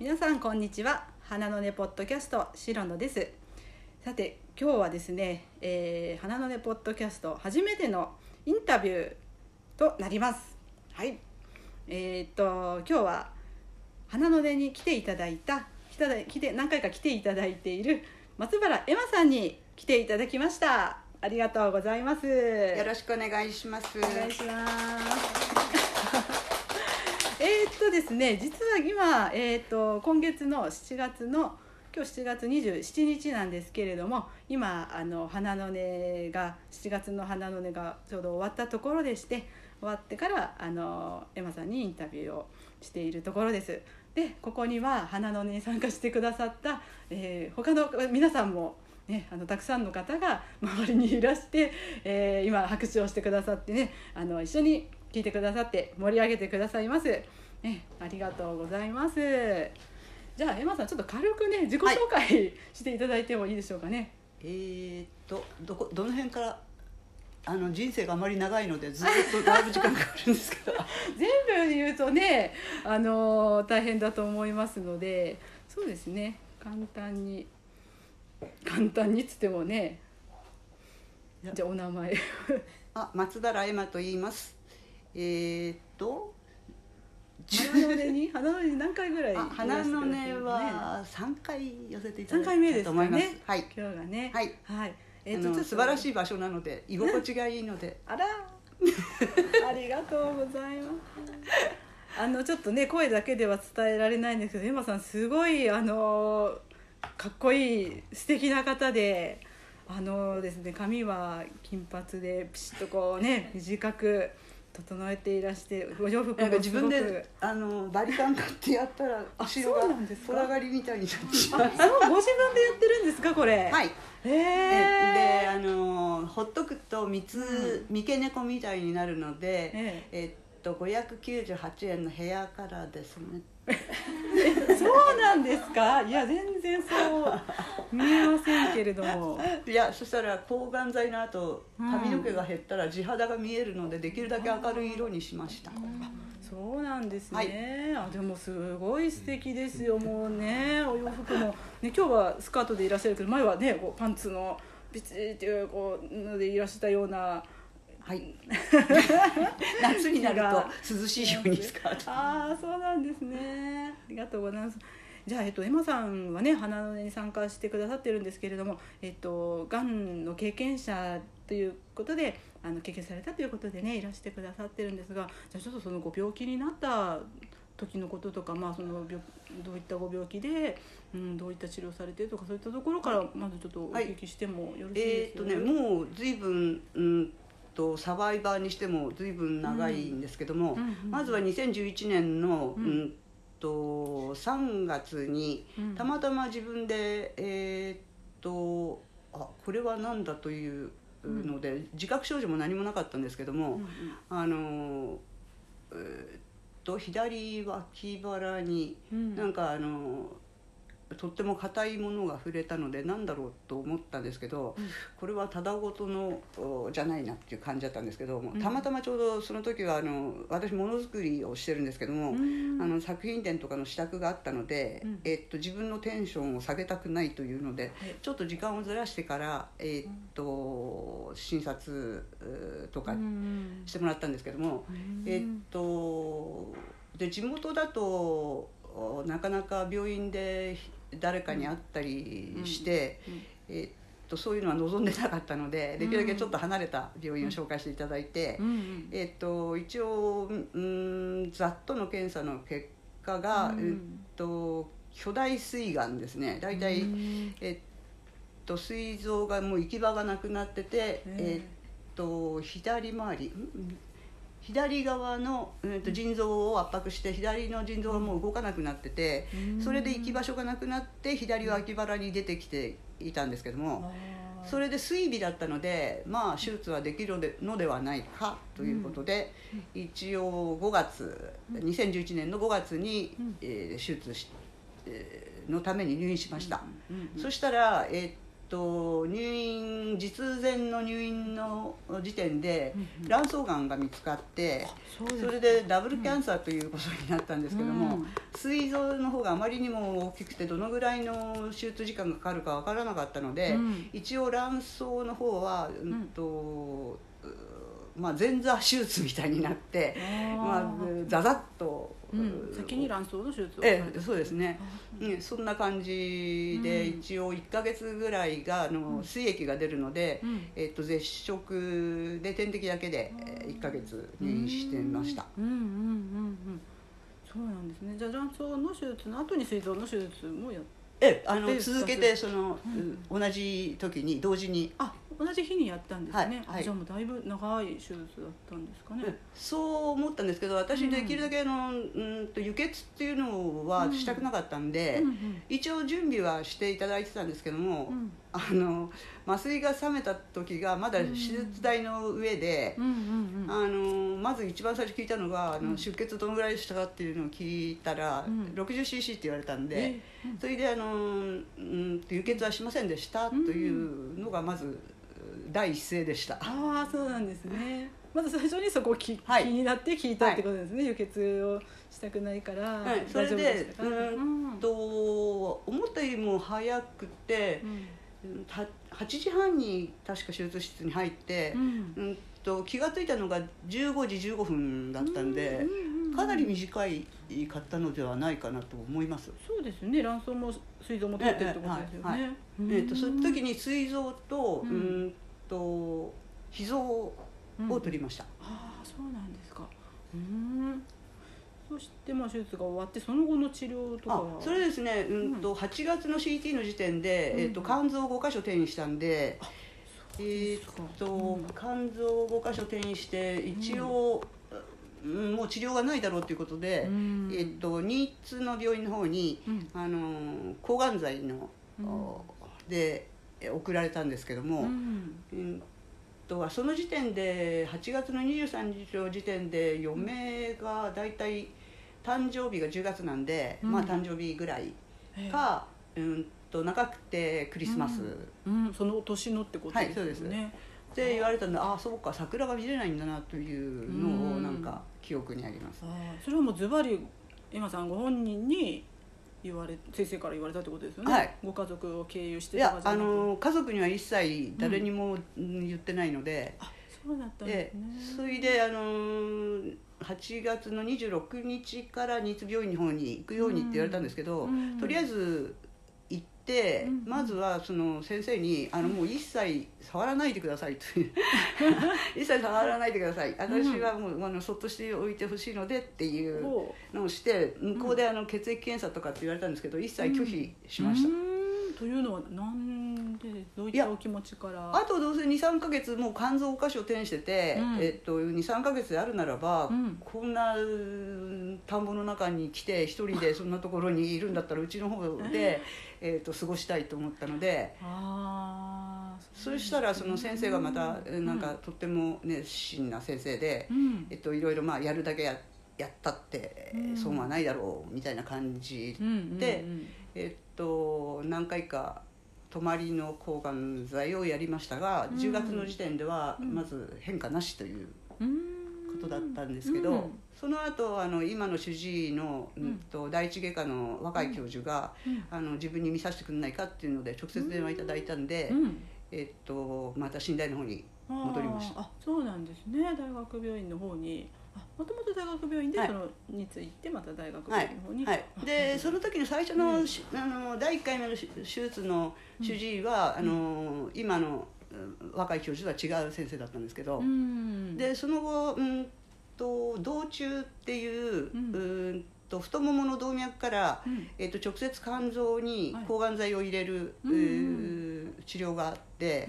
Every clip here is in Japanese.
皆さんこんにちは。花の根ポッドキャスト白野です。さて今日はですね、えー、花の根ポッドキャスト初めてのインタビューとなります。はい。えー、っと今日は花の根に来ていただいた来て何回か来ていただいている松原エマさんに来ていただきました。ありがとうございます。よろしくお願いします。お願いしますえ、っとですね実は今、えー、っと今月の7月の今日7月27日なんですけれども今あの花の音が7月の花の音がちょうど終わったところでして終わってからあのエマさんにインタビューをしているところです。でここには花の音に参加してくださった、えー、他の皆さんもね、あのたくさんの方が周りにいらして、えー、今拍手をしてくださってねあの一緒に聞いてくださって盛り上げてくださいます。ね、ありがとうございます。じゃあエマさんちょっと軽くね自己紹介していただいてもいいでしょうかね。えー、っとどこどの辺からあの人生があまり長いのでずっとだいぶ時間かかるんですけど 全部言うとねあの大変だと思いますのでそうですね簡単に簡単にっつってもねじゃあお名前あ松田エマと言いますえー、っと花の根に？花の根に何回ぐらい花の根は三回寄せていただいた回目です。と思います、ね、はい。今日がね。はい、はい。えー、と素晴らしい場所なので居心地がいいので。あらありがとうございます。あのちょっとね声だけでは伝えられないんですけどエマさんすごいあのかっこいい素敵な方であのですね髪は金髪でピシッとこうね短く整えていらしてお洋服も自分であのバリカン買ってやったら後ろが虎刈りみたいになってしまうご自分でやってるんですかこれ？はい。えー、であのほっとくと三つ、三毛猫みたいになるのでえ。えっと598円のヘアカラーですね。そうなんですか？いや全然そう見えませんけれども。いやそしたら抗がん剤の後髪の毛が減ったら地肌が見えるのでできるだけ明るい色にしました、そうなんですね、はい、あでもすごい素敵ですよ。もうねお洋服も、ね、今日はスカートでいらっしゃるけど前はねこうパンツのビチっていうこうのでいらしたようなはい、夏になると涼しいように使うああそうなんですね。ありがとうございます。じゃあ、えっと、エマさんはね花の根に参加してくださってるんですけれども、えっと、がんの経験者ということであの経験されたということでねいらしてくださってるんですがじゃあちょっとそのご病気になった時のこととか、まあ、その病どういったご病気で、うん、どういった治療されてるとかそういったところからまずちょっとお聞きしてもよろしいですか、はい、えー、っとねもう随分、うんとサバイバーにしても随分長いんですけども、うんうんうん、まずは2011年の、うん、と3月にたまたま自分でえー、っとあこれは何だというので、自覚症状も何もなかったんですけども、うんうん、あのえー、っと左脇腹に、なんかあのとっても硬いものが触れたので何だろうと思ったんですけど、うん、これはただごとのじゃないなっていう感じだったんですけども、うん、たまたまちょうどその時はあの私ものづくりをしてるんですけども、うん、あの作品展とかの支度があったので、えっと、自分のテンションを下げたくないというので、ちょっと時間をずらしてから、えっと診察とかしてもらったんですけども、えっとで地元だとなかなか病院で誰かに会ったりして、えー、っとそういうのは望んでなかったのでできるだけちょっと離れた病院を紹介していただいて、えー、っと一応うんざっとの検査の結果が、えっと巨大膵がんですね。大体、えっと膵臓がもう行き場がなくなってて、え。っと左回り左側の、えー、と腎臓を圧迫して左の腎臓がもう動かなくなっててそれで行き場所がなくなって左脇腹に出てきていたんですけどもそれで水尾だったのでまあ手術はできるのではないかということで、一応5月2011年の5月に、えー、手術し、えー、のために入院しました。そしたら、えー、っと入院実前の入院の時点で卵巣がんが見つかってそれでダブルキャンサーということになったんですけども膵臓の方があまりにも大きくてどのぐらいの手術時間がかかるか分からなかったので一応卵巣の方はうんとまあ、前座手術みたいになってまあ、ざざっと、うん、先に卵巣の手術を。ええそうですね、うん、そんな感じで、一応1か月ぐらいがあの水液が出るので、えっと、絶食で点滴だけで1か月入院してました。うんうんうんうん。そうなんですね。じゃあ卵巣の手術の後に膵臓の手術もやってえあの続けてその、同じ時に同時にあ同じ日にやったんですね、はい、じゃあもうだいぶ長い手術だったんですかね、そう思ったんですけど私できるだけの、うん、と輸血っていうのはしたくなかったんで、うんうん。うん、一応準備はしていただいてたんですけども、うん、あの麻酔が冷めた時がまだ手術台の上で、うんあのまず一番最初聞いたのがあの出血どのぐらいでしたかっていうのを聞いたら、うん、60cc って言われたんで、それであの、うん、輸血はしませんでしたというのがまず第一声でした。ああそうなんですね。まず最初にそこき、はい、気になって聞いたってことですね、はい、輸血をしたくないから、はい、それでうん。と思ったよりも早くて、うん、8時半に確か手術室に入って、うん、うんと気が付いたのが15時15分だったんで、かなり短いかったのではないかなと思います。そうですね。卵巣も膵臓も取ってってことですよね、ええはい、えーと、その時に膵臓とうんと脾臓を取りました、うん、ああそうなんですか。うん。そしてまあ手術が終わってその後の治療とかは？それですね、うんと、8月の CT の時点で、うん、えーと、肝臓5箇所転移したんでえーと、うん、肝臓5箇所転移して一応、うん、もう治療がないだろうということで、うん、えーと、新津の病院の方に、あの抗がん剤の、で送られたんですけども、うん。とその時点で8月の23日の時点で嫁が大体誕生日が10月なんで、うん、まあ誕生日ぐらいか、うんと長くてクリスマス、うん、うん、その年のってことですね、はい、そうです。って言われたんでああそうか桜が見れないんだなというのをなんか記憶にあります、それはもうズバリ今さんご本人に言われ先生から言われたってことですよね、はい、ご家族を経由していやあの家族には一切誰にも言ってないので、うん、あそうだったんですね。それであの8月の26日から新津病院の方に行くようにって言われたんですけど、うん、とりあえずて、うん、まずはその先生にあのもう一切触らないでくださいと。一切触らないでください。私はもうあのそっとしておいてほしいのでっていうのをして向こうであの血液検査とかって言われたんですけど一切拒否しました。というのはなんでどういったお気持ちから？あとどうせ23か月もう肝臓箇所転してて、うん、えっと、23か月であるならば、うん、こんな田んぼの中に来て一人でそんなところにいるんだったらうちの方で、えー、と過ごしたいと思ったので。そしたらその先生がまたなんかとっても熱心な先生で、えっと、いろいろまあやるだけややったって損はないだろうみたいな感じで、えっと何回か泊まりの抗がん剤をやりましたが、10月の時点ではまず変化なしという。ことだったんですけど、うん、その後あの今の主治医の、うん、と第一外科の若い教授が、うん、あの自分に見させてくれないかっていうので直接電話いただいたんで、えっと、また寝台の方に戻りました。あそうなんですね。大学病院の方にもともと大学病院でその、についてまた大学病院の方に、はい、はい、でその時の最初の,、あの第1回目の手術の主治医は、あの今の若い教授とは違う先生だったんですけど、うん、でその後、うんと道中っていう,、うん。と太ももの動脈から、うん、えー、と直接肝臓に抗がん剤を入れる、はい、治療があって、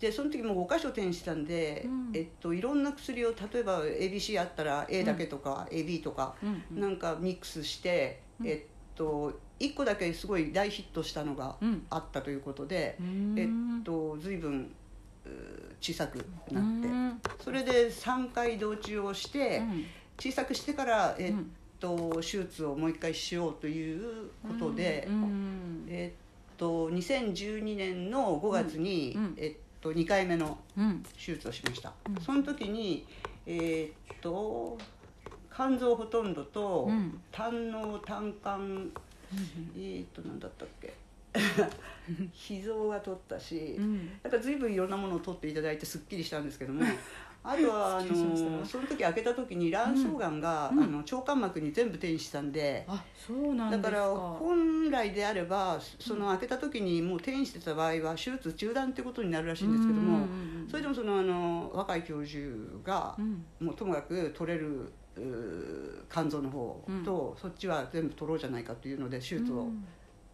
でその時も5箇所転したんで、うん、えっと、いろんな薬を例えば ABC あったら A だけとか、うん、AB とか、うん、なんかミックスして、えっと1個だけすごい大ヒットしたのがあったということで、えっと随分小さくなってそれで3回同中をして小さくしてからえっと手術をもう一回しようということでえっと2012年の5月に、えっと、2回目のうん。手術をしました、うん。その時にえーっと肝臓ほとんどと、うん。胆の胆管えーっと何だったっけ。脾臓が取ったし、うん。なんか随分いろんなものを取っていただいてすっきりしたんですけどもあとは あのその時開けた時に卵巣がんが、うん。あの腸間膜に全部転移したんで、あそうなんですか。だから本来であればその開けた時にもう転移してた場合は手術中断ってことになるらしいんですけども、うんうんうんそれでもそのあの若い教授がう、ん。もうともかく取れる肝臓の方と、そっちは全部取ろうじゃないかというので手術をうん。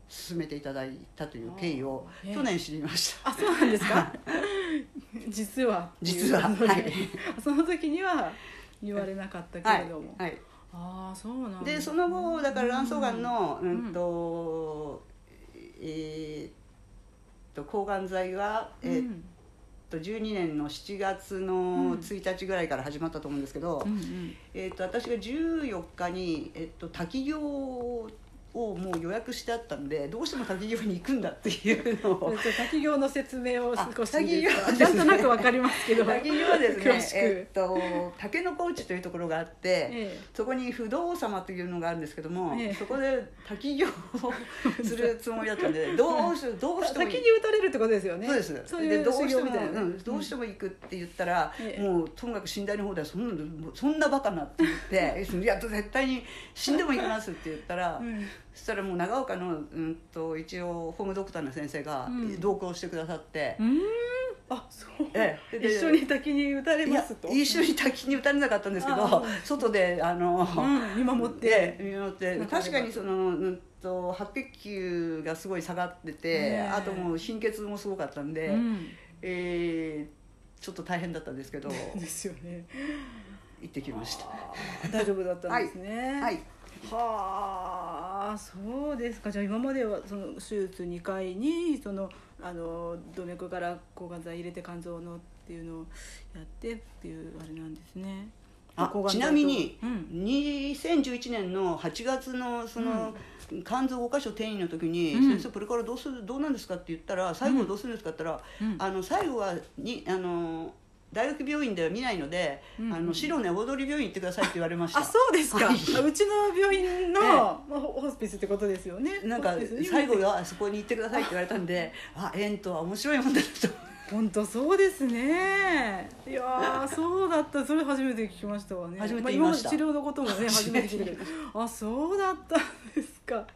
進めていただいたという経緯を去年知りました。あそうなんですか？実は実は。はい。その時には言われなかったけはいれども、はい、ああそうなんでその後だから卵巣がんの、ううんんとえーっと抗がん剤が、えーっうんと12年の7月の1日ぐらいから始まったと思うんですけど、うんうん。えーっと私が14日に、えーっと滝行をもう予約してあったんでどうしても滝行に行くんだっていうのを。滝行の説明を少しあ滝行ですね。なんとなくわかりますけど。滝行はですね、えーっと竹の子内というところがあって、えそこに不動様というのがあるんですけども、ええ。そこで滝行をするつもりだったんで どうしどうえしても滝に打たれるってことですよね。そうです。そういうでどうしても、うん、どうしても行くって言ったら、ええ。もうともかく寝台の方ではそんなそんなバカなって言って いや絶対に死んでも行きますって言ったら、うんそしたらもう長岡の、うん、と一応ホームドクターの先生がうん。同行してくださって、うーん。あそう、ええ。で一緒に滝に打たれますと。一緒に滝に打たれなかったんですけあどあ外であの、うん、見守って、で見守って。確かにその、うん、と白血球がすごい下がってて、あともう貧血もすごかったんで、うん、えーちょっと大変だったんですけど ですよね。行ってきました。大丈夫だったんですね。はい。はあそうですか。じゃあ今まではその手術2回にそのあの動脈から抗がん剤入れて肝臓のっていうのをやってっていうあれなんですね。あちなみに、うん。2011年の8月のその、肝臓5箇所転移の時に「うん。先生これからどうするどうなんですか?」って言ったら「最後どうするんですか?」って言ったら、うん。あの最後はにあの大学病院では見ないので、うんあの白根大通病院行ってくださいって言われました。あそうですか、はい。うちの病院の、ええ。まあ、ホホスピスってことですよね。なんか最後はそこに行ってくださいって言われたんで あ縁とは面白いもんだなと。本当そうですね。いやーそうだった。それ初めて聞きましたわね。初めて言いました。あ、今の治療のこともね初めて聞いたけどあそうだったんですか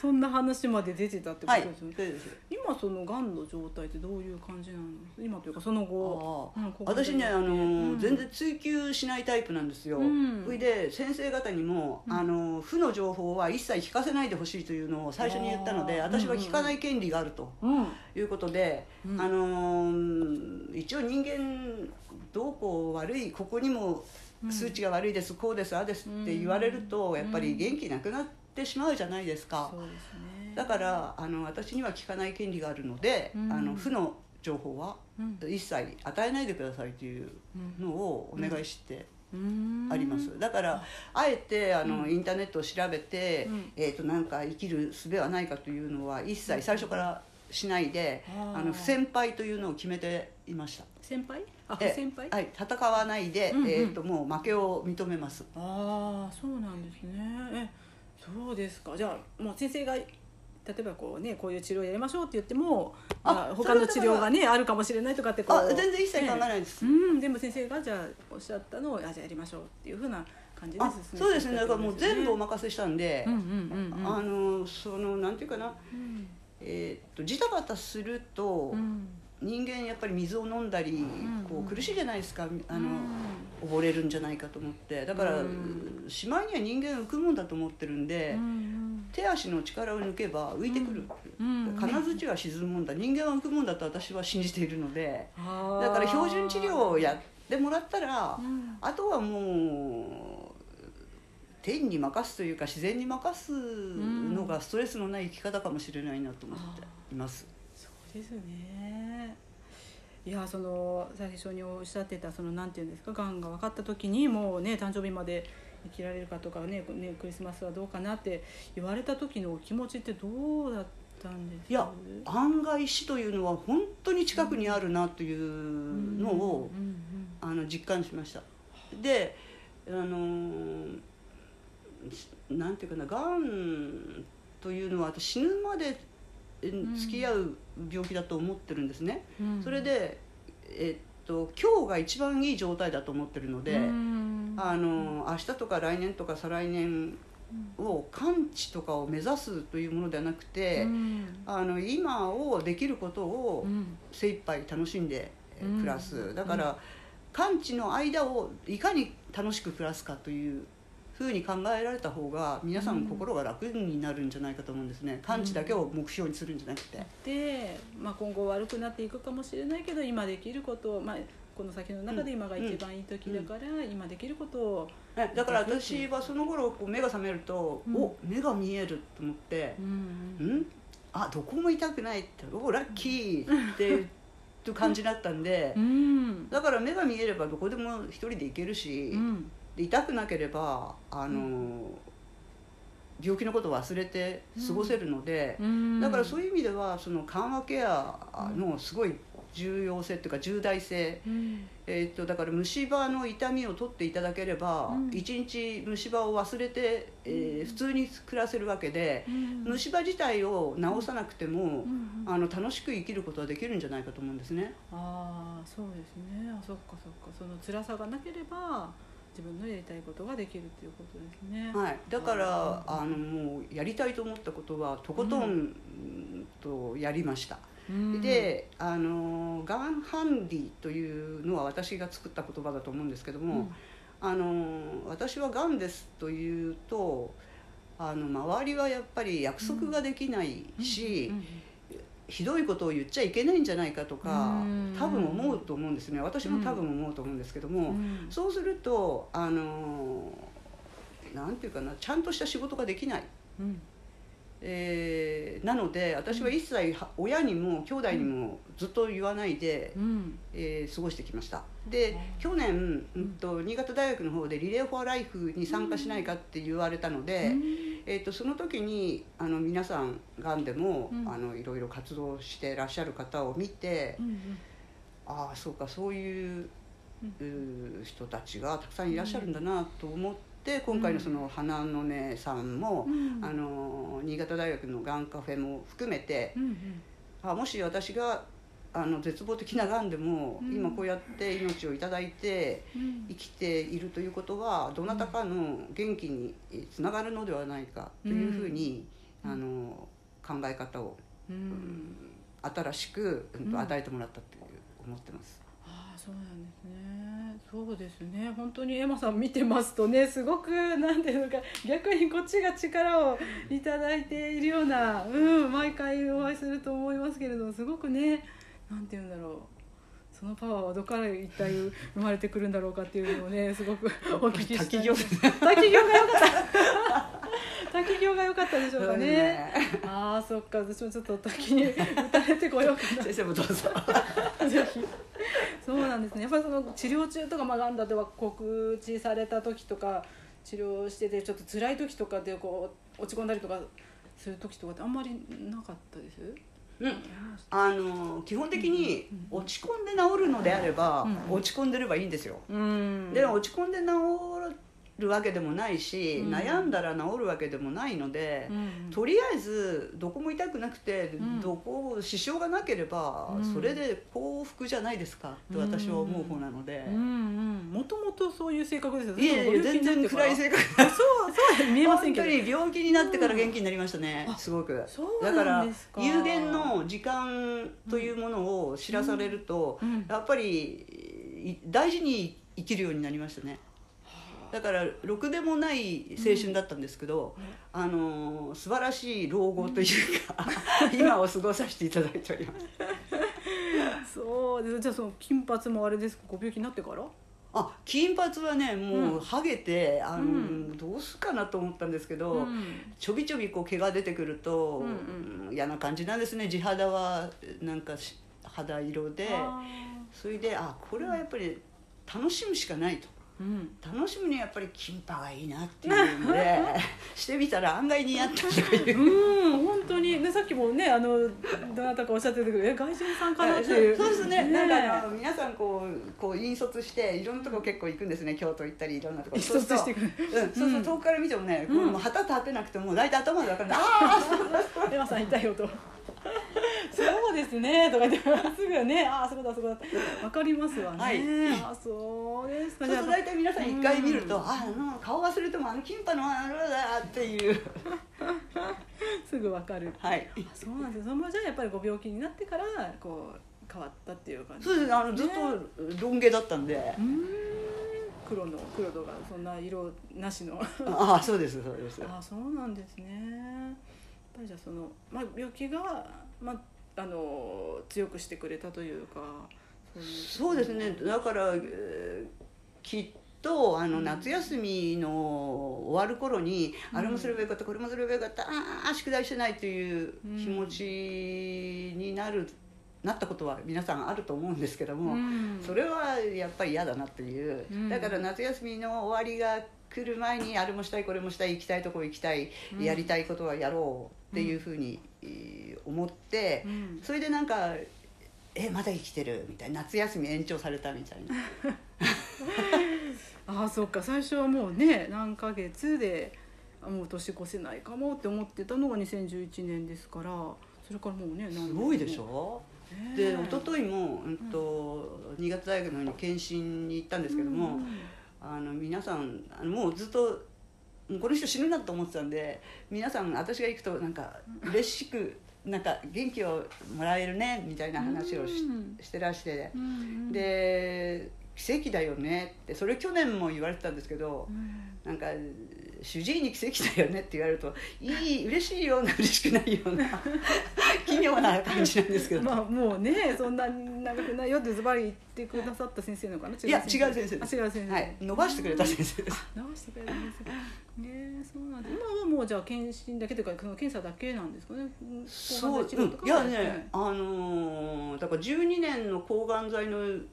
そんな話まで出てたってこはいとですよね、そうです今そのがんの状態ってどういう感じなの？今というかその後うん私ねあの、うん。全然追求しないタイプなんですよ、うん。それで先生方にも、あの負の情報は一切聞かせないでほしいというのを最初に言ったので私は聞かない権利があるとうん。いうことで、うん。あのー一応人間どうこう悪いここにも数値が悪いです、こうですああですって言われると、うんやっぱり元気なくなってしまうじゃないですか。そうですね。だからあの私には聞かない権利があるので、うん。あの負の情報はうん。一切与えないでくださいというのをお願いしてうん。あります、だからあえてあの、うん。インターネットを調べて、うん。えー、となんか生きる術はないかというのは一切最初からしないで、あの不先輩というのを決めていました。先輩？あえ先輩？はい、戦わないで、うんうん。えー、ともう負けを認めます。ああそうなんですね。えそうですか。じゃあもう先生が例えばこうねこういう治療やりましょうって言ってもああ他の治療がねあるかもしれないとかってこうあ全然一切考えないです、うんでも先生がじゃあおっしゃったのをあじゃあやりましょうっていうふうな感じであ進めてそうですね。だからもう全部おま任せしたんで、うんうんうんうんあのそのなんていうかな、うん。えー、とジタバタすると、うん人間やっぱり水を飲んだり、んこう苦しいじゃないですかあの、うん。溺れるんじゃないかと思って。だから、うん。しまいには人間浮くもんだと思ってるんで、うん手足の力を抜けば浮いてくる、うん。金槌は沈むもんだ。人間は浮くもんだと私は信じているので。だから標準治療をやってもらったら、うん。あとはもう天に任すというか自然に任すのがストレスのない生き方かもしれないなと思っています。そうですねいやその最初におっしゃってたそのなんていうんですかがんが分かった時にもうね誕生日まで生きられるかとかねねクリスマスはどうかなって言われた時のお気持ちってどうだったんです？いや案外死というのは本当に近くにあるなというのを、あの実感しました。であのなんていうかながんというのは私死ぬまで付き合う病気だと思ってるんですね、うん、それでえっと今日が一番いい状態だと思ってるので、うん、あの明日とか来年とか再来年を完治とかを目指すというものではなくて、うん、あの今をできることを精一杯楽しんで暮らす、だから、完治の間をいかに楽しく暮らすかというふうに考えられた方が皆さん心が楽になるんじゃないかと思うんですね。完治だけを目標にするんじゃなくて。で、まあ、今後悪くなっていくかもしれないけど今できることを、まあ、この先の中で今が一番いい時だから、うん、今できることをだから私はその頃こう目が覚めると、うん、お目が見えると思って、うん、うん、あどこも痛くないっておラッキーっていう感じだったんで、うん、だから目が見えればどこでも一人で行けるし、で痛くなければあの、病気のことを忘れて過ごせるので、だからそういう意味ではその緩和ケアのすごい重要性っていうか重大性、うん、えー、っとだから虫歯の痛みを取っていただければ一、うん、日虫歯を忘れて、えー、普通に暮らせるわけで、うん、虫歯自体を治さなくても、あの楽しく生きることはできるんじゃないかと思うんですね。ああそうですね。あそっかそっか。その辛さがなければ自分のやりたいことができるっていうことですね。はい、だからあのもうやりたいと思ったことはとことんとやりました。であのがんハンディというのは私が作った言葉だと思うんですけども、うん、あの私はがんですというとあの周りはやっぱり約束ができないし、ひどいことを言っちゃいけないんじゃないかとか多分思うと思うんですね。私も多分思うと思うんですけども、そうするとあのなんていうかなちゃんとした仕事ができない。うん。えー、なので私は一切親にも兄弟にもずっと言わないで、うん、えー、過ごしてきました。で去年、うんと、新潟大学の方でリレー・フォア・ライフに参加しないかって言われたので、うん、えーと、その時にあの皆さんがんでも、うん、あのいろいろ活動してらっしゃる方を見て、うんうん、ああそうかそういう、人たちがたくさんいらっしゃるんだなと思って。今回のその花の姉さんも、うん、あの新潟大学のがんカフェも含めて、うんうん、あもし私があの絶望的ながんでも、うん、今こうやって命を頂いて生きているということはどなたかの元気につながるのではないかというふうに、うん、あの考え方を、うん、新しく、うん、与えてもらったという思ってます。あそうなんですね。そうですね。本当にエマさん見てますとねすごくなんていうのか逆にこっちが力を頂いているような、うん、毎回お会いすると思いますけれどすごくねなんていうんだろう。そのパワーはどこから一体生まれてくるんだろうかっていうのをねすごく お聞きした滝行滝行が良かった。滝行が良かったでしょうかね、ね、ああそっか。私もちょっと滝に打たれてこようかな。先生もどうぞ。ぜひ。そうなんですね。やっぱりその治療中とかまあがんだとは告知された時とか治療しててちょっと辛い時とかでこう落ち込んだりとかする時とかってあんまりなかったです？うん、あの基本的に落ち込んで治るのであれば、うん、落ち込んでればいいんですよ、うん、で落ち込んで治るわけでもないし、うん、悩んだら治るわけでもないので、うん、とりあえずどこも痛くなくて、うん、どこ支障がなければ、それで幸福じゃないですかと私は思う方なので。もともとそういう性格ですよね。全然暗い性格そうそう見えませんけど。本当に病気になってから元気になりましたね、すごく。だから有限の時間というものを知らされると、やっぱり大事に生きるようになりましたねだからろくでもない青春だったんですけど、うん、あの素晴らしい老後というか、うん、今を過ごさせていただいております。そうです。じゃあその金髪もあれですか？ご病気になってから？あ金髪はねもうハゲて、あのどうすかなと思ったんですけど、ちょびちょびこう毛が出てくると、うんうん、嫌な感じなんですね。地肌はなんか肌色で。それであこれはやっぱり楽しむしかないと。うん、楽しむにはやっぱりキンパがいいなっていうので してみたら案外似合ったという。うん。本当に。ねさっきもねあのどなたかおっしゃってたけどえ外人さんかなっていう。そうですね。なんかあの皆さんこうこう引率していろんなとこ結構行くんですね。京都行ったりいろんなとこ。引率してくる。うん、そうそう遠くから見てもね、うん。もう旗立てなくても大体頭で分かるんで、ああエマさんいたよとそうですねとか言ってすぐねああそこだそこだわかりますわね、はい。あそうですか。そうすると大体皆さん一回見ると、うん。ああの顔忘れてもあのキンパのあのだっていう。すぐわかる。はい。あそうなんですそのじゃあやっぱりご病気になってからこう変わったっていう感じ。そうですねあのずっね。とロン毛だったんで、うーん。黒の黒とかそんな色なしの。ああそうですそうです。あそうなんですね。やっぱりじゃあその、まあ、病気が、まあ、あの強くしてくれたというかそうですね。だから、えーきっとあのうん。夏休みの終わる頃に、うん。あれもすればよかったこれもすればよかったああ宿題してないという気持ちになる、なったことは皆さんあると思うんですけども、うん。それはやっぱり嫌だなっていう、うん。だから夏休みの終わりが来る前にあれもしたいこれもしたい行きたいとこ行きたい、うん。やりたいことはやろうっていうふうに、えー思って、うん。それでなんか「えまだ生きてる」みたいな夏休み延長されたみたいな。ああそっか。最初はもうね何ヶ月であもう年越せないかもって思ってたのが2011年ですからそれからもうねすごいでしょ？ねで一昨日も、うんと新潟大学の方に検診に行ったんですけども、うん。あの皆さんあのもうずっとこの人死ぬなと思ってたんで皆さん私が行くとなんか嬉しくなんか元気をもらえるねみたいな話をし,、うん。してらして。で奇跡だよね。ってそれ去年も言われてたんですけどうん。なんか主治医に奇跡だよねって言われるといい嬉しいような嬉しくないような 奇妙な感じなんですけど、まあもうねそんなに長くないよってズバリ言ってくださった先生なのかな？いや違う先生。です。あ違う先生、はい、伸ばしてくれた先生です。直してくれるんですねえそうなんです今はもうじゃあ検診だけというかその検査だけなんですかね？うんそう、うん、いやかはい。ねあのーだから12年の抗がん剤の、う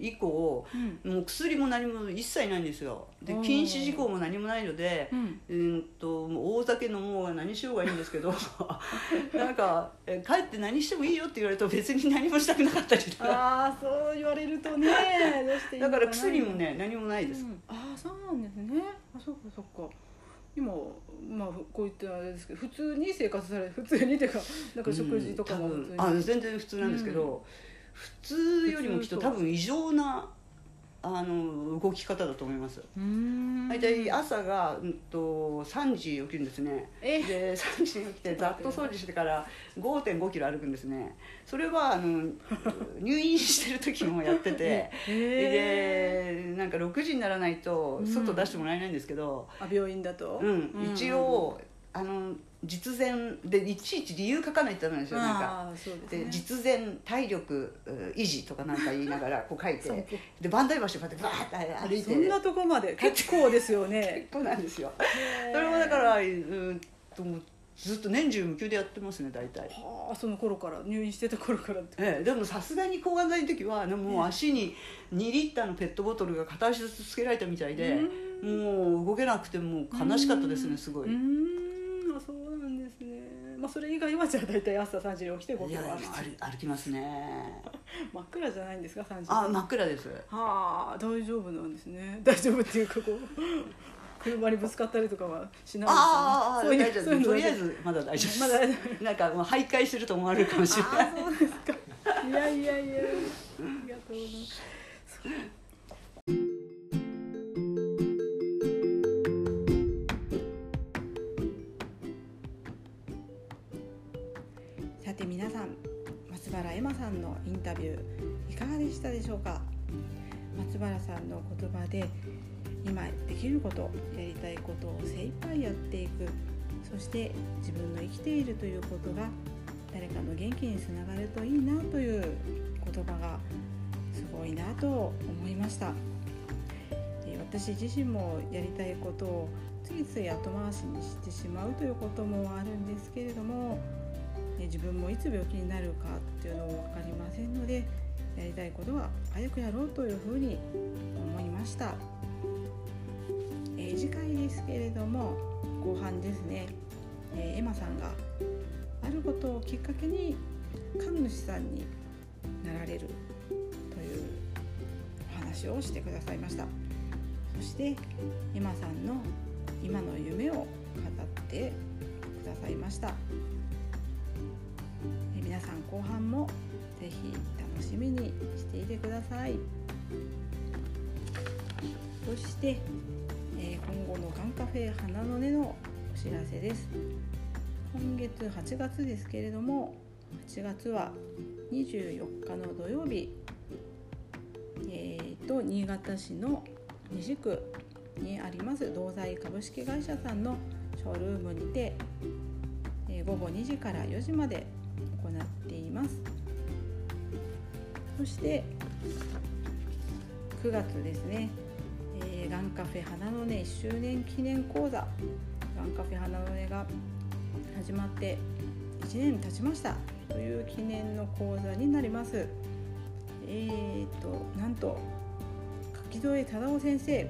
以降うん。もう薬も何も一切ないんですよ。で禁止事項も何もないのでうん。うんと大酒飲もうが何しようがいいんですけど なんかえ帰って何してもいいよって言われると別に何もしたくなかったりとか。ああそう言われるとね どうしていいだからな薬もね何もないです、うんああそうなんですね。あそっかそっか。今まあこういったあれですけど普通に生活され普通にっていうかなんか食事とかもうん普通に、多分あ全然普通なんですけど、普通よりもきっと多分異常なあの動き方だと思います。大体朝が、うん、と3時起きるんですね。え？で3時に起きてざっと掃除してから5 5キロ歩くんですね。それはあの入院してる時もやってて。へでなんか6時にならないと外出してもらえないんですけど、あ病院だと？うん。一応あの実前でいちいち理由書かないとダメなんですよ。なんか。ですね。で実前体力う維持とかなんか言いながらこう書いて。で磐梯橋までバーッて歩いて。そんなとこまで 結構ですよね。結構なんですよ。それもだからうーんとずっと年中無休でやってますね大体、はあその頃から入院してた頃からってええ、でもさすがに抗がん剤の時はねもう足に2リッターのペットボトルが片足ずつつけられたみたいでもう動けなくてもう悲しかったですねすごい。うーんあそうまあそれ以外はじゃあ大体朝3時に起きて5いやキロ歩歩 歩きますね。真っ暗じゃないんですか3時。あ真っ暗です。はあ大丈夫なんですね。大丈夫っていうかこう車にぶつかったりとかはしないああそういうの夫。とりあえずまだ大丈夫まだなんかもう徘徊すると思われるかもしれない。そうですか。いやいやいや。ありがとうございますて皆さん松原エマさんのインタビューいかがでしたでしょうか？松原さんの言葉で今できることやりたいことを精一杯やっていくそして自分の生きているということが誰かの元気につながるといいなという言葉がすごいなと思いました。私自身もやりたいことをついつい後回しにしてしまうということもあるんですけれども自分もいつ病気になるかっていうのも分かりませんのでやりたいことは早くやろうというふうに思いました、えー次回ですけれども後半ですね、えーエマさんがあることをきっかけに神主さんになられるというお話をしてくださいました。そして今さんの今の夢を語ってくださいました。え皆さん後半もぜひ楽しみにしていてください。そして、え今後のガンカフェ花の音のお知らせです。今月8月ですけれども8月は24日の土曜日えーと、新潟市の西区にあります銅材株式会社さんのショールームにて、えー、午後2時から4時までます。そして9月ですね、えー、ガンカフェ花の音1周年記念講座。ガンカフェ花の音が始まって1年経ちました。という記念の講座になります。えーと、なんと柿添忠夫先生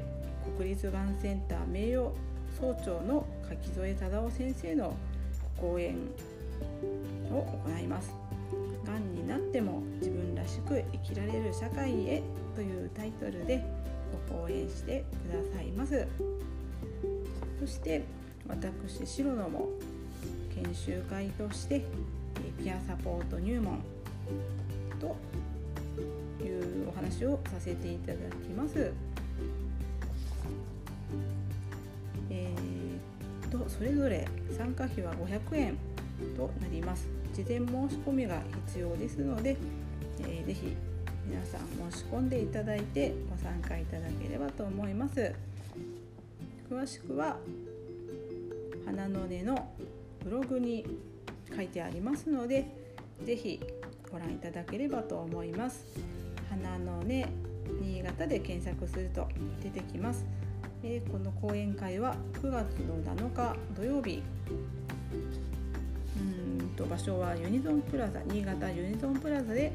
国立がんセンター名誉総長の柿添忠夫先生の講演を行います。がんになっても自分らしく生きられる社会へというタイトルでご講演してくださいますそして私白野も研修会としてピアサポート入門というお話をさせていただきます。えー、とそれぞれ参加費は500円となります。事前申し込みが必要ですので、えー、ぜひ皆さん申し込んでいただいてご参加いただければと思います。詳しくは花の音のブログに書いてありますので、ぜひご覧いただければと思います。花の音新潟で検索すると出てきます、えー、この講演会は9月の7日土曜日と場所はユニゾンプラザ新潟ユニゾンプラザで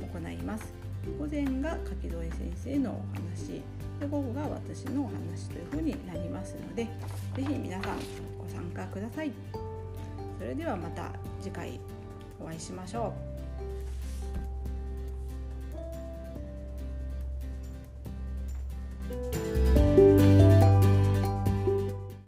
行います。午前が柿添先生のお話。で午後が私のお話というふうになりますので是非皆さんご参加ください。それではまた次回お会いしましょう。